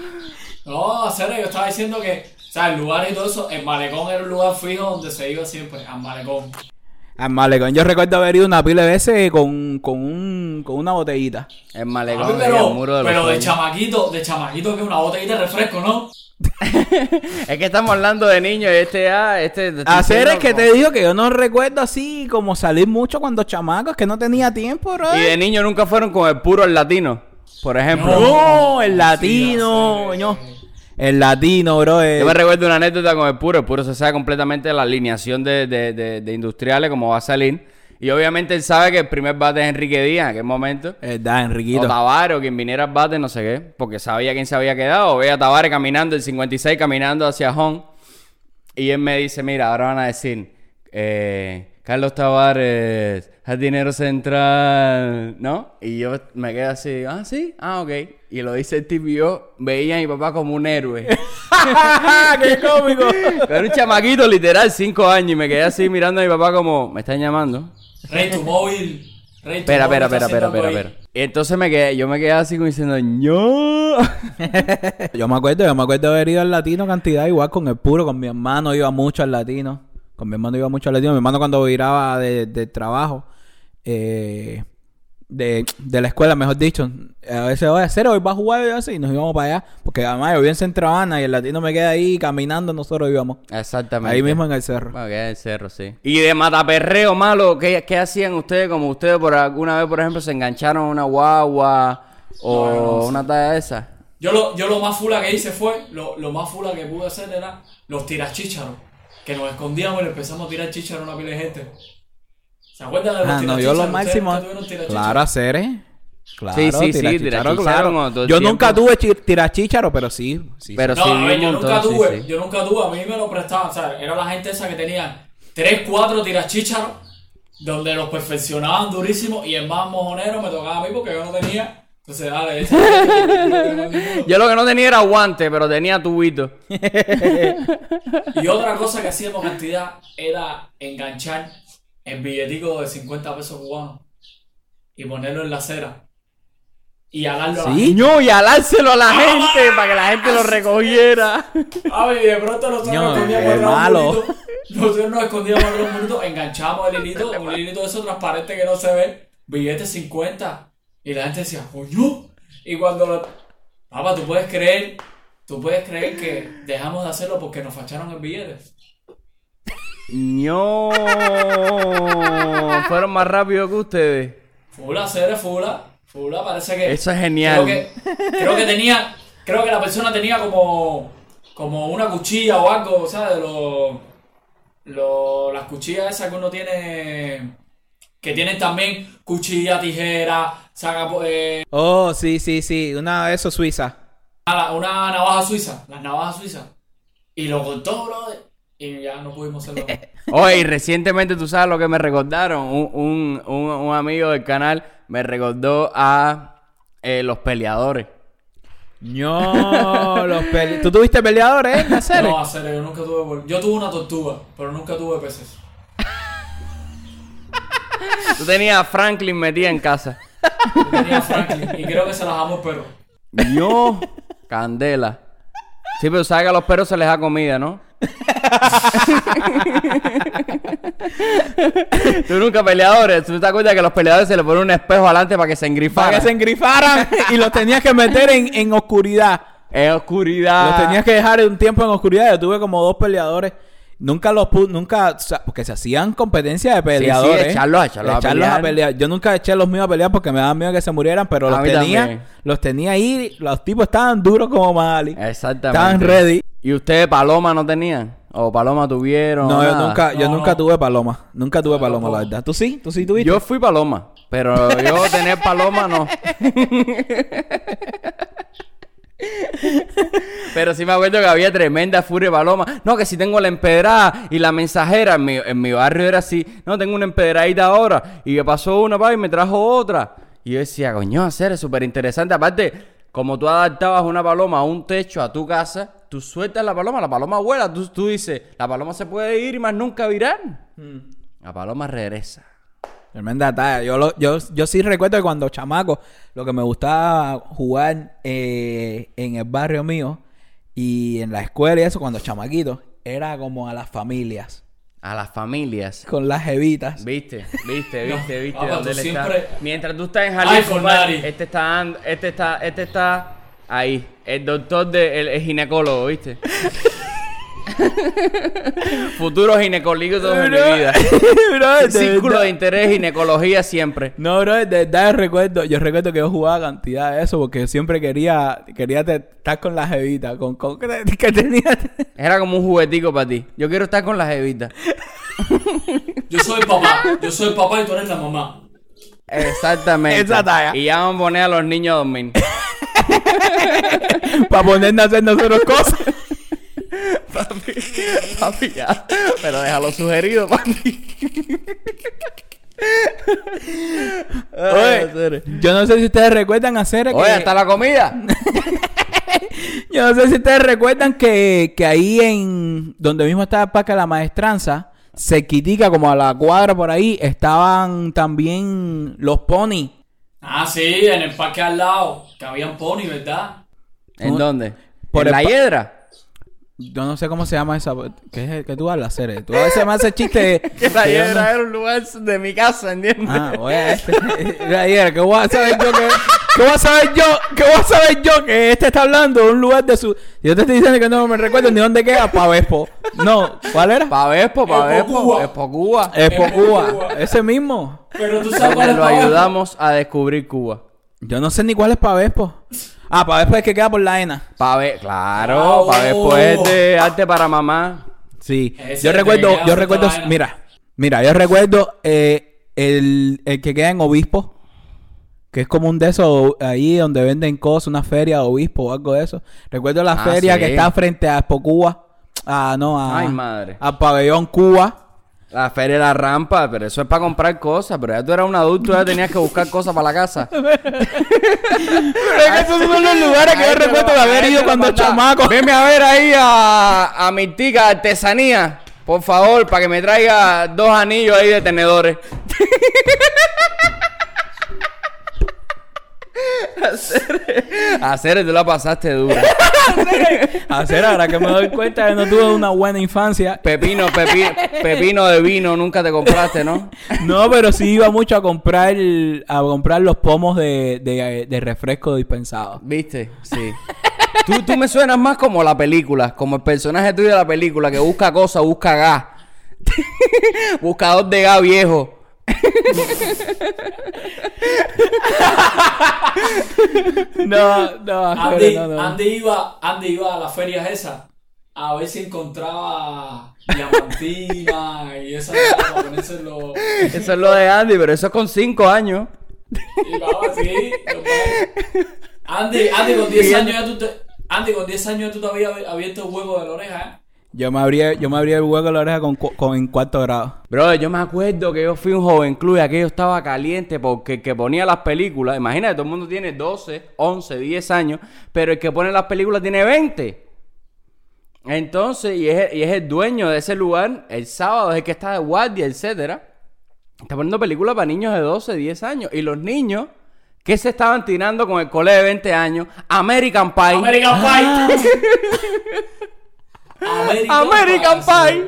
No, serio, yo estaba diciendo que, o sea, el lugar y todo eso, el malecón era un lugar fijo donde se iba siempre, al malecón. Al malecón. Yo recuerdo haber ido una pila de veces con, con, un, con una botellita. El malecón y pero, el muro de los pero de sueños. chamaquito, de chamaquito que una botellita de refresco, ¿no? Es que estamos hablando de niños y este ah, este Hacer es diciendo que como- te digo que yo no recuerdo así como salir mucho cuando chamaco, es que no tenía tiempo, bro. Y de niño nunca fueron con el puro el latino, por ejemplo. No, el Sí, latino, coño. El latino, bro. eh. Yo me recuerdo una anécdota con el puro. El puro se sabe completamente la alineación de, de, de, de industriales, como va a salir. Y obviamente él sabe que el primer bate es Enrique Díaz en aquel momento. Verdad, Enriquito. O Tavares, o quien viniera al bate, no sé qué. Porque sabía quién se había quedado. O veía a Tavares caminando, el 56 caminando hacia home. Y él me dice, mira, ahora van a decir, eh, Carlos Tavares, jardinero central, ¿no? Y yo me quedé así, ah, sí, ah, ok. Y lo dice el tipo y yo veía a mi papá como un héroe. ¡Qué cómico! Era un chamaquito, literal, cinco años. Y me quedé así mirando a mi papá como, me están llamando. Rey, tu móvil. Rey, tu Espera, móvil espera, espera, espera, espera, espera. Y entonces me quedé, yo me quedé así como diciendo, ¡No! yo me acuerdo, yo me acuerdo de haber ido al latino cantidad igual con el puro, con mi hermano iba mucho al latino. Con mi hermano iba mucho al latino. Mi hermano cuando viraba de, de trabajo, eh, de, de la escuela, mejor dicho, a veces, oye, cero, hoy va a jugar y así, y nos íbamos para allá. Porque además yo vivía en Centro Habana y el latino me queda ahí caminando, nosotros íbamos. Exactamente. Ahí mismo en el cerro. Bueno, que es el cerro, sí. Y de mataperreo malo, ¿qué, qué hacían ustedes? Como ustedes por alguna vez, por ejemplo, se engancharon a una guagua o No, no, no, una talla de esa. Yo lo, yo lo más fula que hice fue, lo, lo más fula que pude hacer era los tirachicharos. Que nos escondíamos y le empezamos a tirar chícharos a una pila de gente. ¿Se acuerdan de los Ah, no, yo lo ¿Ustedes máximo. Claro, hacer, ¿eh? Claro, Sí, sí, sí, tirachicharo, claro. Yo tiempo. nunca tuve tirachicharo, pero sí. sí Pero No, sí, a ver, yo montón, nunca tuve, sí. yo nunca tuve, a mí me lo prestaban, o sea, era la gente esa que tenía 3, 4 tirachícharos, donde los perfeccionaban durísimo y el más mojonero me tocaba a mí porque yo no tenía. Entonces, dale, ese- Yo lo que no tenía era guante, pero tenía tubito. Y otra cosa que hacíamos cantidad era enganchar el billetico de 50 pesos cubanos y ponerlo en la acera y alarlo a la ¿Sí? No, y alárselo a la gente para que la gente lo recogiera. A ver, y de pronto nosotros No, nos escondíamos de un malo. bulito. Nosotros nos escondíamos atrás de un bulito, enganchábamos el hilito, un hilito de eso transparente que no se ve, billete 50. Y la gente decía, coño. Y cuando lo. Papá, tú puedes creer, tú puedes creer que dejamos de hacerlo porque nos facharon el billete. No, fueron más rápidos que ustedes. Fula, Cere, Fula. Fula, parece que. Eso es genial. Creo que, creo que tenía. Creo que la persona tenía como. Como una cuchilla o algo, ¿sabes? Lo, lo, las cuchillas esas que uno tiene. Que tienen también cuchilla, tijera, saca, eh, Oh, sí, sí, sí. Una de esos suiza. una, una navaja suiza. Las navajas suizas. Y lo cortó, bro. Y ya no pudimos hacerlo. Oye, y recientemente tú sabes lo que me recordaron. Un, un, un, un amigo del canal me recordó a eh, los peleadores. No, los pele... ¿Tú tuviste peleadores, eh? ¿En? No, a serio, yo nunca tuve. Yo tuve una tortuga, pero nunca tuve peces. Tú tenías a Franklin metida en casa. Yo tenía Franklin y creo que se las amo el perro. Yo, candela. Sí, pero sabes que a los perros se les da comida, ¿no? Tú nunca peleadores. ¿Tú te acuerdas que a los peleadores se les pone un espejo adelante para que se Para engrifaran? que se engrifaran y los tenías que meter en, en oscuridad. En oscuridad. Los tenías que dejar un tiempo en oscuridad. Yo tuve como dos peleadores. Nunca los pude, nunca, o sea, porque se hacían competencias de peleadores. echarlos, echarlos a Echarlos pelear. Yo nunca eché los míos a pelear porque me daban miedo que se murieran, pero A los tenía, también. los tenía ahí, los tipos estaban duros como Mali. Exactamente. Estaban ready. ¿Y ustedes paloma no tenían? ¿O paloma tuvieron? No, yo nunca, yo No, nunca no. tuve paloma. Nunca tuve No, paloma, la verdad. ¿Tú sí? ¿Tú sí tuviste? Yo fui paloma, pero yo tener paloma no. Pero sí me acuerdo que había tremenda furia de paloma. No, que si tengo la empedrada y la mensajera. En mi, en mi barrio era así. No, tengo una empedradita ahora. Y me pasó una, pa, y me trajo otra. Y yo decía, coño, hacer es súper interesante. Aparte, como tú adaptabas una paloma a un techo, a tu casa, tú sueltas la paloma, la paloma vuela. Tú, tú dices, la paloma se puede ir y más nunca virar. La paloma regresa. Tremenda talla. Yo, lo- yo, yo sí recuerdo que cuando chamaco, lo que me gustaba jugar eh, en el barrio mío y en la escuela y eso, cuando chamaquito, era como a las familias. A las familias. Con las jevitas. Viste, viste, viste, viste papá, dónde está. Mientras tú estás en Jalisco, este está este está, este está ahí. El doctor de, el, el ginecólogo, ¿viste? Futuro ginecólogo de mi vida. Bro, de Círculo verdad. de interés, ginecología siempre. No, bro, de verdad recuerdo, yo recuerdo que yo jugaba cantidad de eso porque yo siempre quería, quería te- estar con la jevita, con, con que tenía. Era como un juguetico para ti. Yo quiero estar con las evitas. Yo soy el papá. Yo soy el papá y tú eres la mamá. Exactamente. Esa talla. Y ya vamos a poner a los niños a dormir. para ponernos a hacer nosotros cosas. papi, papi, ya. Pero déjalo sugerido, papi. Oye, yo no sé si ustedes recuerdan hacer Oye, hasta la comida. Yo no sé si ustedes recuerdan que, que ahí en donde mismo estaba el Parque de la Maestranza, cerquitica como a la cuadra por ahí, estaban también los pony. Ah, sí, en el parque al lado. Que habían pony, ¿verdad? ¿En dónde? Por ¿En el la hiedra? Yo no sé cómo se llama esa. ¿Qué es que tú hablas, Cere? Tú a veces me haces chiste. Que la que no- hiedra era un lugar de mi casa, ¿entiendes? Ah, oye, este. La hiedra, ¿qué voy a saber yo que.? ¿Qué voy a saber yo? ¿Qué voy a saber yo que este está hablando de un lugar de su. Yo te estoy diciendo que no me recuerdo ni dónde queda, Pavespo. No, ¿cuál era? Pa' Vespo, pa' Expo Cuba. Expo Cuba. Ese mismo. Pero tú sabes cuál es lo Pavespo? ayudamos a descubrir Cuba. Yo no sé ni cuál es Pavespo. Ah, Pavespo es que queda por la ENA. Pa' Ve- claro, Bravo. pa' Vespo es de arte para mamá. Sí. Ese yo recuerdo, yo recuerdo, mira, mira, yo recuerdo eh, el, el que queda en Obispo. Que es como un de esos ahí donde venden cosas, una feria de obispo o algo de eso. Recuerdo la Ah, feria sí. que está frente a Expo Cuba. Ah, no, a, Ay, madre. a Pabellón Cuba. La feria de la rampa, pero eso es para comprar cosas. Pero ya tú eras un adulto, ya tenías que buscar cosas para la casa. Pero es que esos son los lugares que yo recuerdo de haber ido cuando chamaco. Veme a ver ahí a, a mi tica artesanía. Por favor, para que me traiga dos anillos ahí de tenedores. hacer, hacer, tú la pasaste dura. Hacer ahora que me doy cuenta que no tuve una buena infancia. Pepino, pepi- pepino de vino nunca te compraste, ¿no? No, pero sí iba mucho a comprar a comprar los pomos de, de, de refresco dispensado. ¿Viste? Sí. Tú, tú me suenas más como la película, como el personaje tuyo de la película que busca cosas, busca gas. Buscador de gas viejo. No, no, Andy, no, no. Andy iba, Andy iba a las ferias esas a ver si encontraba diamantina y esas cosas para ponerse en los... Eso es lo de Andy, pero eso es con 5 años. Y vamos así. lo. Andy, Andy con 10 años ya tú te... Andy con 10 años tú te habías abierto el hueco de la oreja, ¿eh? Yo me abría, yo me abría el hueco de la oreja con, con en cuarto grado. Bro, yo me acuerdo que yo fui un joven club y aquello estaba caliente porque el que ponía las películas, imagínate, todo el mundo tiene 12, 11, 10 años, pero el que pone las películas tiene 20. Entonces, y es, y es el dueño de ese lugar, el sábado es el que está de guardia, etcétera. Está poniendo películas para niños de 12, 10 años. Y los niños que se estaban tirando con el cole de 20 años, American Pie. American Pie. American, American Pie.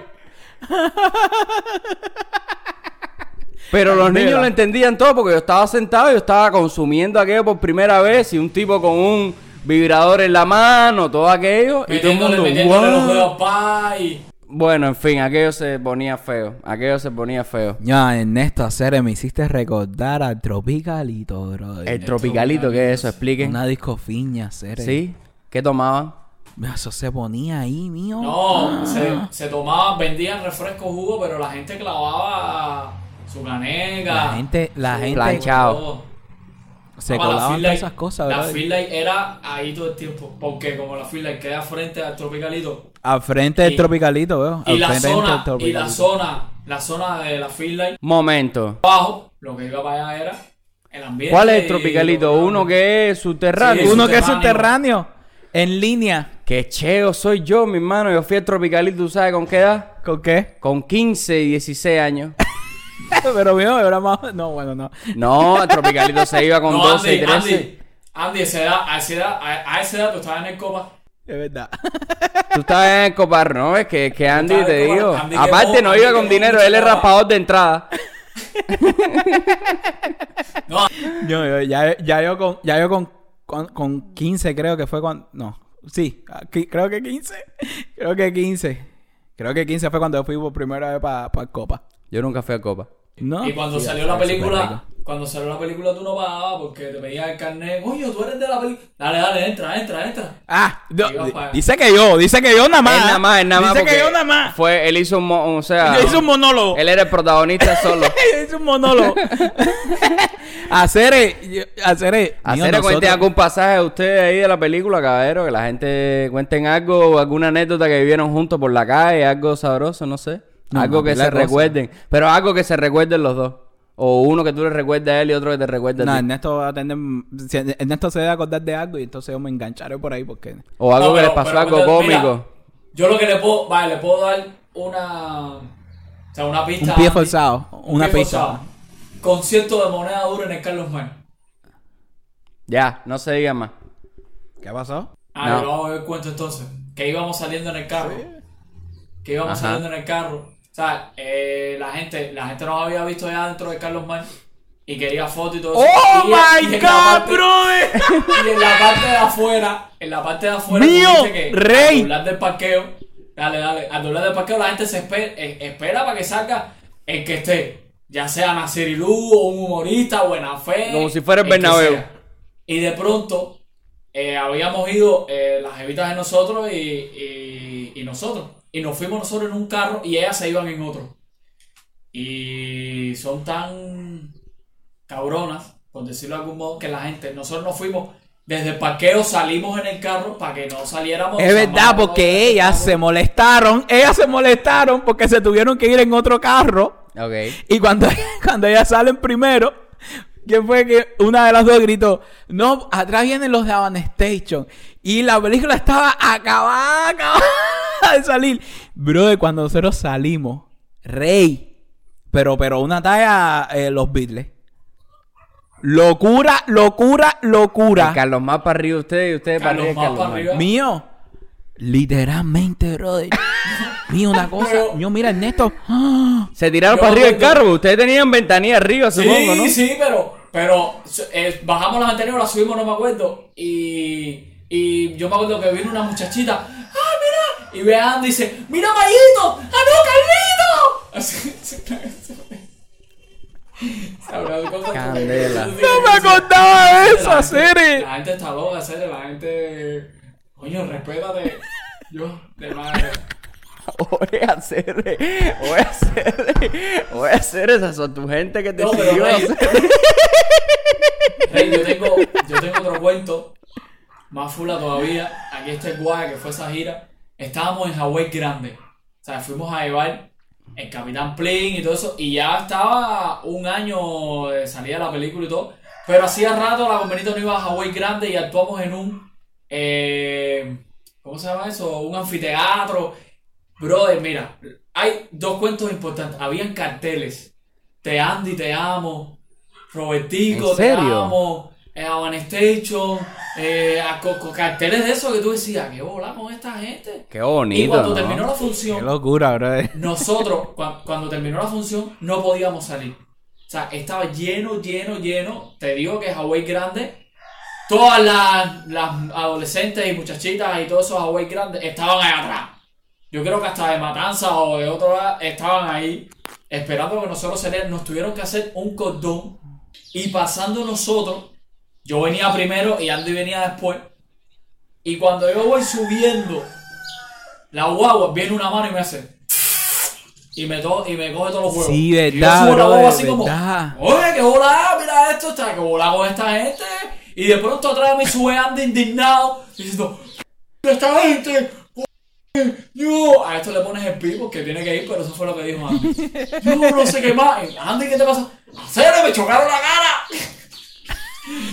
Pero los Mira. niños lo entendían todo porque yo estaba sentado y yo estaba consumiendo aquello por primera vez y un tipo con un vibrador en la mano, todo aquello y todo el mundo los Pie. Bueno, en fin, aquello se ponía feo, aquello se ponía feo. Ya, Ernesto, hacer me hiciste recordar al Tropicalito, bro. El tropicalito, ¿qué es eso? Expliquen. Una disco fiña, Cere. ¿Sí? ¿Qué tomaban? Eso se ponía ahí, mío. No, se, se tomaban, vendían refrescos jugo, pero la gente clavaba su caneca. La gente, la gente Planchado. todo. se la colaban todas Light- esas cosas, La brother. Feel Light era ahí todo el tiempo. Porque como la Feel Light queda frente al Tropicalito. Al frente del Y- tropicalito, veo. Y Al la zona, y la zona, la zona de la Feel Light Momento. abajo, lo que iba para allá era el ambiente. ¿Cuál es el y tropicalito? Uno que es subterráneo. Sí, Uno que es subterráneo. En línea. Que cheo soy yo, mi hermano. Yo fui al tropicalito, ¿tú sabes con qué edad? ¿Con qué? Con 15 y 16 años. Pero mío, era más. No, bueno, no. No, el tropicalito se iba con No, 12 y Andy, 13. Andy, Andy, esa edad, a esa edad, a, a esa edad tú estabas en el copa. Es verdad. Tú estabas en el copar, ¿no? Es que, que Andy, te el digo. Andy Aparte, no Andy iba con dinero. Él es raspador de entrada. No, Yo, yo- ya, ya yo con, ya yo con, con, con 15 creo que fue cuando... No, sí, aquí- creo que 15. Creo que 15. Creo que 15 fue cuando fui por primera vez para el Copa. Yo nunca fui a copa. ¿No? y cuando Sí, salió la película. Cuando salió la película tú no pagabas porque te pedían el carnet. Coño, tú eres de la película. Dale, dale, entra, entra, entra. Ah, no, dice que yo, dice que yo nada más. Él nada más, él nada más. Dice que yo nada más. Fue, él hizo un, mo- o sea, hice un monólogo. él era el protagonista solo. hice un monólogo. eh, mío, Hacer cuenten algún pasaje a ustedes ahí de la película, caballero, que la gente cuenten algo, alguna anécdota que vivieron juntos por la calle, algo sabroso, no sé. No, algo no, que se de recuerden, pero algo que se recuerden los dos. O uno que tú le recuerdes a él y otro que te recuerde No, a ti. Ernesto va a tener. si Ernesto se debe acordar de algo y entonces yo me engancharé por ahí porque. O algo No, que pero- les pasó pero algo cuando- mira, cómico. yo lo que le puedo, vale, le puedo dar una. O sea, una pista. Un pie Andy. forzado. Un Una pie pista. forzado. Concierto de moneda dura en el Carlos Mar. Ya, no se diga más. ¿Qué pasó? Ah, No. vamos a ver el cuento entonces. Que íbamos saliendo en el carro. Que íbamos Ajá. saliendo en el carro. O sea, eh, la gente, la gente nos había visto ya dentro de Carlos Man y quería fotos y todo eso. ¡Oh Y- my en la god, parte- brother! Y en la parte de afuera, en la parte de afuera, ¡Mío, que rey! Al doblar del parqueo, dale, dale, al doblar del parqueo la gente se espera, eh, espera para que salga el que esté. Ya sea Nacerilu o un humorista, buena fe. Como si fuera el Bernabéu. sea. Y de pronto, eh, habíamos ido eh, las evitas de nosotros y, y- y nosotros. Y nos fuimos nosotros en un carro y ellas se iban en otro. Y son tan cabronas, por decirlo de algún modo, que la gente, nosotros nos fuimos desde el parqueo, salimos en el carro para que no saliéramos. Es verdad, porque ellas se molestaron. Ellas se molestaron porque se tuvieron que ir en otro carro. Ok. Y cuando, cuando ellas salen primero, ¿quién fue que una de las dos gritó? No, atrás vienen los de Avan Station. Y la película estaba acabada, acabada de salir. Brother, cuando nosotros salimos, rey. Pero, pero una talla, eh, los Beatles. Locura, locura, locura. Carlos más para arriba ustedes y ustedes para Carlos arriba. más Carlos para más. arriba. Mío. Literalmente, brother. Mío, una cosa. Pero- Mío, mira, Ernesto. ¡Ah! Se tiraron Yo para arriba el carro, ustedes tenían ventanilla arriba, Sí, supongo, ¿no? sí, pero, pero eh, bajamos la anterior, la subimos, no me acuerdo. Y, y yo me acuerdo que vino una muchachita. ¡Ah! Y ve a Andy y dice: ¡Mira, Mayito! ¡Ah, no, Carlito! Así, Sabrá cosas- Candela. No me acordaba de Siri. gente- La gente está loca, serio, la gente. Coño, respétate. Yo, de madre. Voy a hacer, voy a hacer, voy a hacer esas son tu gente que te No, siguió Rey, hacer. Rey, yo tengo, yo tengo otro cuento más fula todavía. Aquí está el guay que fue esa gira. Estábamos en Hawái Grande. O sea, fuimos a llevar el Capitán Plin y todo eso. Y ya estaba un año de salida de la película y todo. Pero hacía rato la convenita no iba a Hawái Grande y actuamos en un. eh, ¿Cómo se llama eso? Un anfiteatro. Brother, mira, hay dos cuentos importantes. Habían carteles. Te Andy, te amo. Robertico, ¿En te amo. Eh, Avan Station. Eh, a- carteles de eso que tú decías, ¿qué bola con esta gente? Qué bonito, y cuando ¿no? terminó la Qué función, locura, nosotros, cua- cuando terminó la función, no podíamos salir. O sea, estaba lleno, lleno, lleno. Te digo que Hawái Grande, todas las, las adolescentes y muchachitas y todos esos Hawái Grandes estaban ahí atrás. Yo creo que hasta de Matanza o de otro lado estaban ahí esperando que nosotros saliéramos. Nos tuvieron que hacer un cordón y pasando nosotros, yo venía primero y Andy venía después. Y cuando yo voy subiendo la guagua, viene una mano y me hace. Y me, to- y me coge todos los huevos. Sí, Y yo verdad, subo la guagua así como, verdad. Oye, que volá, mira esto, está, que volá con esta gente. Y de pronto atrás me sube Andy indignado, diciendo, esta gente, yo, a esto le pones el pi porque tiene que ir, pero eso fue lo que dijo Andy. Yo no sé qué más. Andy, ¿qué te pasa? ¡Acere, me chocaron la cara!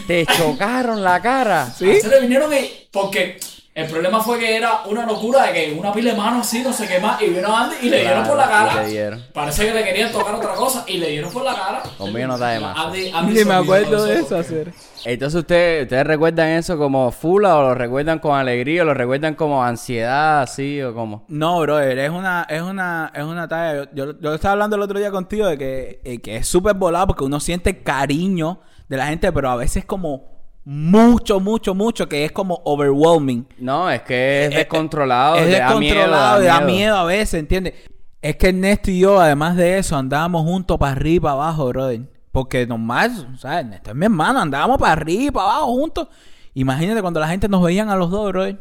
Te chocaron la cara. ¿Sí? Se le vinieron y... Porque el problema fue que era una locura de que una pila de manos así, no sé qué más, y vino Andy y le dieron Claro, por la cara. le dieron. Parece que le querían tocar otra cosa y le dieron por la cara. Conmigo no está de más. Andy, Andy Ni me acuerdo de eso, hacer. Entonces ustedes, ustedes recuerdan eso como fula o lo recuerdan con alegría o lo recuerdan como ansiedad así o como. No, brother, es una, es una, es una talla. Yo, yo, yo estaba hablando el otro día contigo de que, eh, que es súper volado porque uno siente cariño de la gente, pero a veces como mucho, mucho, mucho, que es como overwhelming. No, es que es descontrolado, es te da miedo, descontrolado, da da miedo. a veces, ¿entiendes? Es que Ernesto y yo, además de eso, andábamos juntos para arriba y para abajo, brother. Porque normal, ¿sabes? Ernesto es mi hermano, andábamos para arriba y para abajo juntos. Imagínate cuando la gente nos veían a los dos, brother.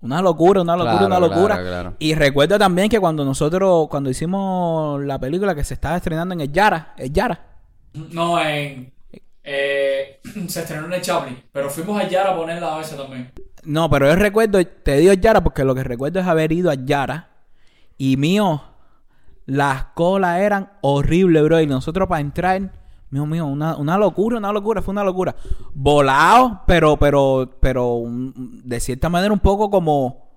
Una locura, una locura, Claro, una locura. claro, claro. Y recuerdo también que cuando nosotros, cuando hicimos la película que se estaba estrenando en el Yara, el Yara. No, en. Eh, se estrenó en Chaplin, pero fuimos allá a ponerla a veces también. No, pero yo recuerdo, te digo Yara porque lo que recuerdo es haber ido a Yara y mío, las colas eran horribles, bro. Y nosotros para entrar, mío, mío, una, una locura, una locura, fue una locura. Volado, pero, pero, pero de cierta manera un poco como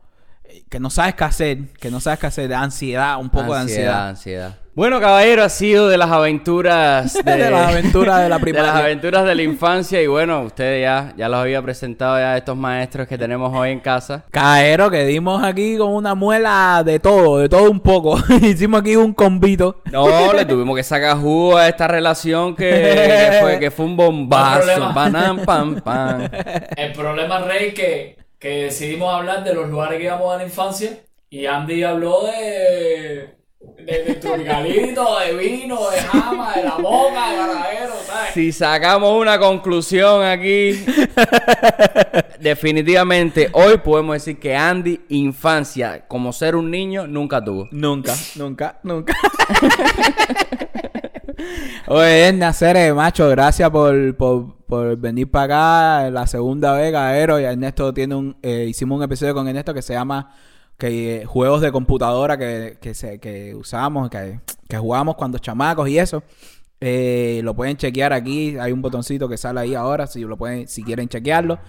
que no sabes qué hacer, que no sabes qué hacer, de ansiedad, un poco de ansiedad. ansiedad. Bueno, caballero, ha sido de las aventuras de, De las aventuras de la de primaria. las aventuras de la infancia y bueno, ustedes ya ya los había presentado ya a estos maestros que tenemos hoy en casa. Caero, que dimos aquí con una muela de todo, de todo un poco. Hicimos aquí un combito. No, le tuvimos que sacar jugo a esta relación que, que fue que fue un bombazo. Panam, pam, pam. El problema, Rey, que, que decidimos hablar de los lugares que íbamos a la infancia y Andy habló de. de, de tropicalito, de vino, de jama, de la boca, de baradero, ¿sabes? Si sacamos una conclusión aquí, definitivamente hoy podemos decir que Andy, infancia, como ser un niño, nunca tuvo. Nunca, nunca, nunca. Oye, Nacer, macho, gracias por, por, por venir para acá. La segunda vez, Gaero. Y Ernesto tiene un. eh, hicimos un episodio con Ernesto que se llama que eh, Juegos de computadora que, que, que usamos, que, que jugamos cuando chamacos y eso. Eh, lo pueden chequear aquí. Hay un botoncito que sale ahí ahora. Si lo pueden, si quieren chequearlo.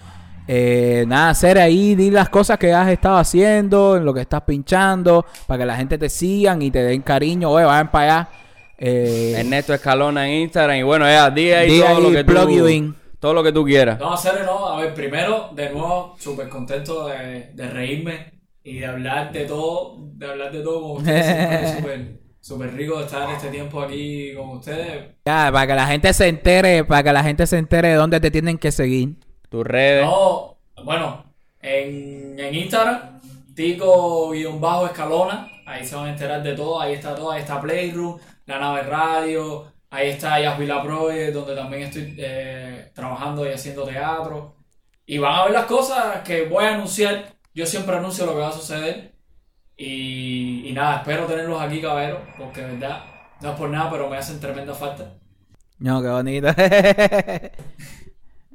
Eh, nada, hacer ahí, di las cosas que has estado haciendo, en lo que estás pinchando, para que la gente te sigan y te den cariño. Oye, vayan para allá. Eh, Ernesto Escalona en Instagram y bueno, ya, di ahí Di todo lo que plug you tú, in. todo lo que tú quieras. No, hacer no. A ver, primero, de nuevo, súper contento de, de reírme y de hablar de todo, de hablar de todo con ustedes. Es súper, súper rico de estar este tiempo aquí con ustedes. ya, para que la gente se entere, para que la gente se entere de dónde te tienen que seguir. Tus redes. No, bueno, en, en Instagram, Tico-Escalona, ahí se van a enterar de todo, ahí está todo, ahí está Playroom, La Nave Radio, ahí está Yasvila Project, donde también estoy eh, trabajando y haciendo teatro. Y van a ver las cosas que voy a anunciar, yo siempre anuncio lo que va a suceder. Y, y nada, espero tenerlos aquí, caberos, porque de verdad, no es por nada, pero me hacen tremenda falta. No, qué bonito.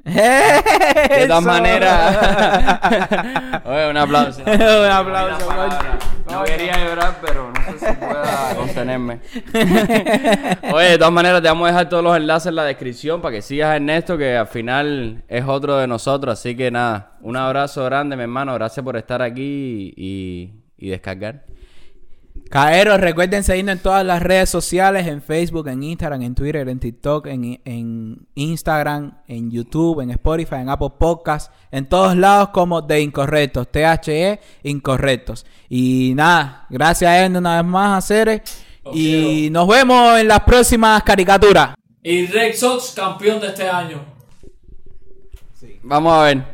De todas maneras. Oye, un aplauso. Un aplauso. No quería llorar, pero si pueda contenerme. Oye, de todas maneras, te vamos a dejar todos los enlaces en la descripción para que sigas a Ernesto, que al final es otro de nosotros. Así que nada, un abrazo grande, mi hermano. Gracias por estar aquí y, y descargar. Caeros, recuerden seguirnos en todas las redes sociales, en Facebook, en Instagram, en Twitter, en TikTok, en, en Instagram, en YouTube, en Spotify, en Apple Podcasts, en todos lados como de Incorrectos, THE Incorrectos. Y nada, gracias a él una vez más a Cere. Los Y nos vemos en las próximas caricaturas. Y Red Sox, campeón de este año. Vamos a ver.